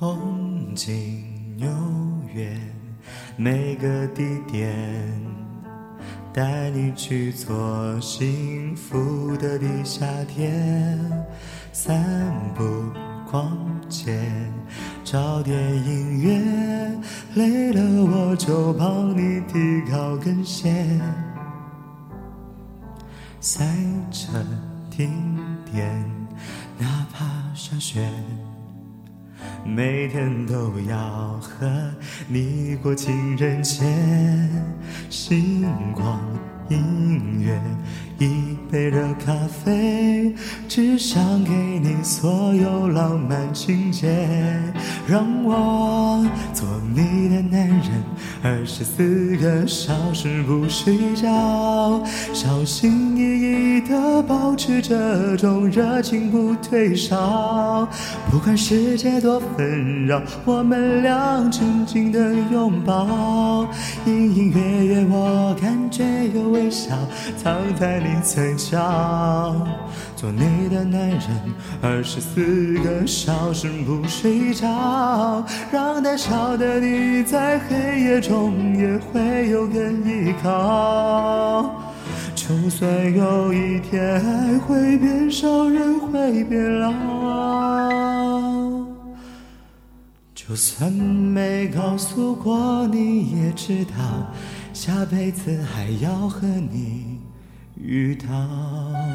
东京、纽约，每个地点，带你去做幸福的地下铁，散步、逛街，找点音乐，累了我就帮你提高跟鞋，塞车、停电，哪怕下雪。每天都要和你过情人节，星光音乐，一杯热咖啡，只想给你所有浪漫情节，让我做你的男人，二十四个小时不睡觉，小心翼翼地保持这种热情不退烧，不管世界多纷扰，我们俩紧紧的拥抱，隐隐约约我感觉有微笑藏在你嘴角，做你的男人，二十四个小时不睡觉，让胆小的你在黑夜中也会有个依靠。就算有一天爱会变少，人会变老，就算没告诉过你，也知道下辈子还要和你遇到。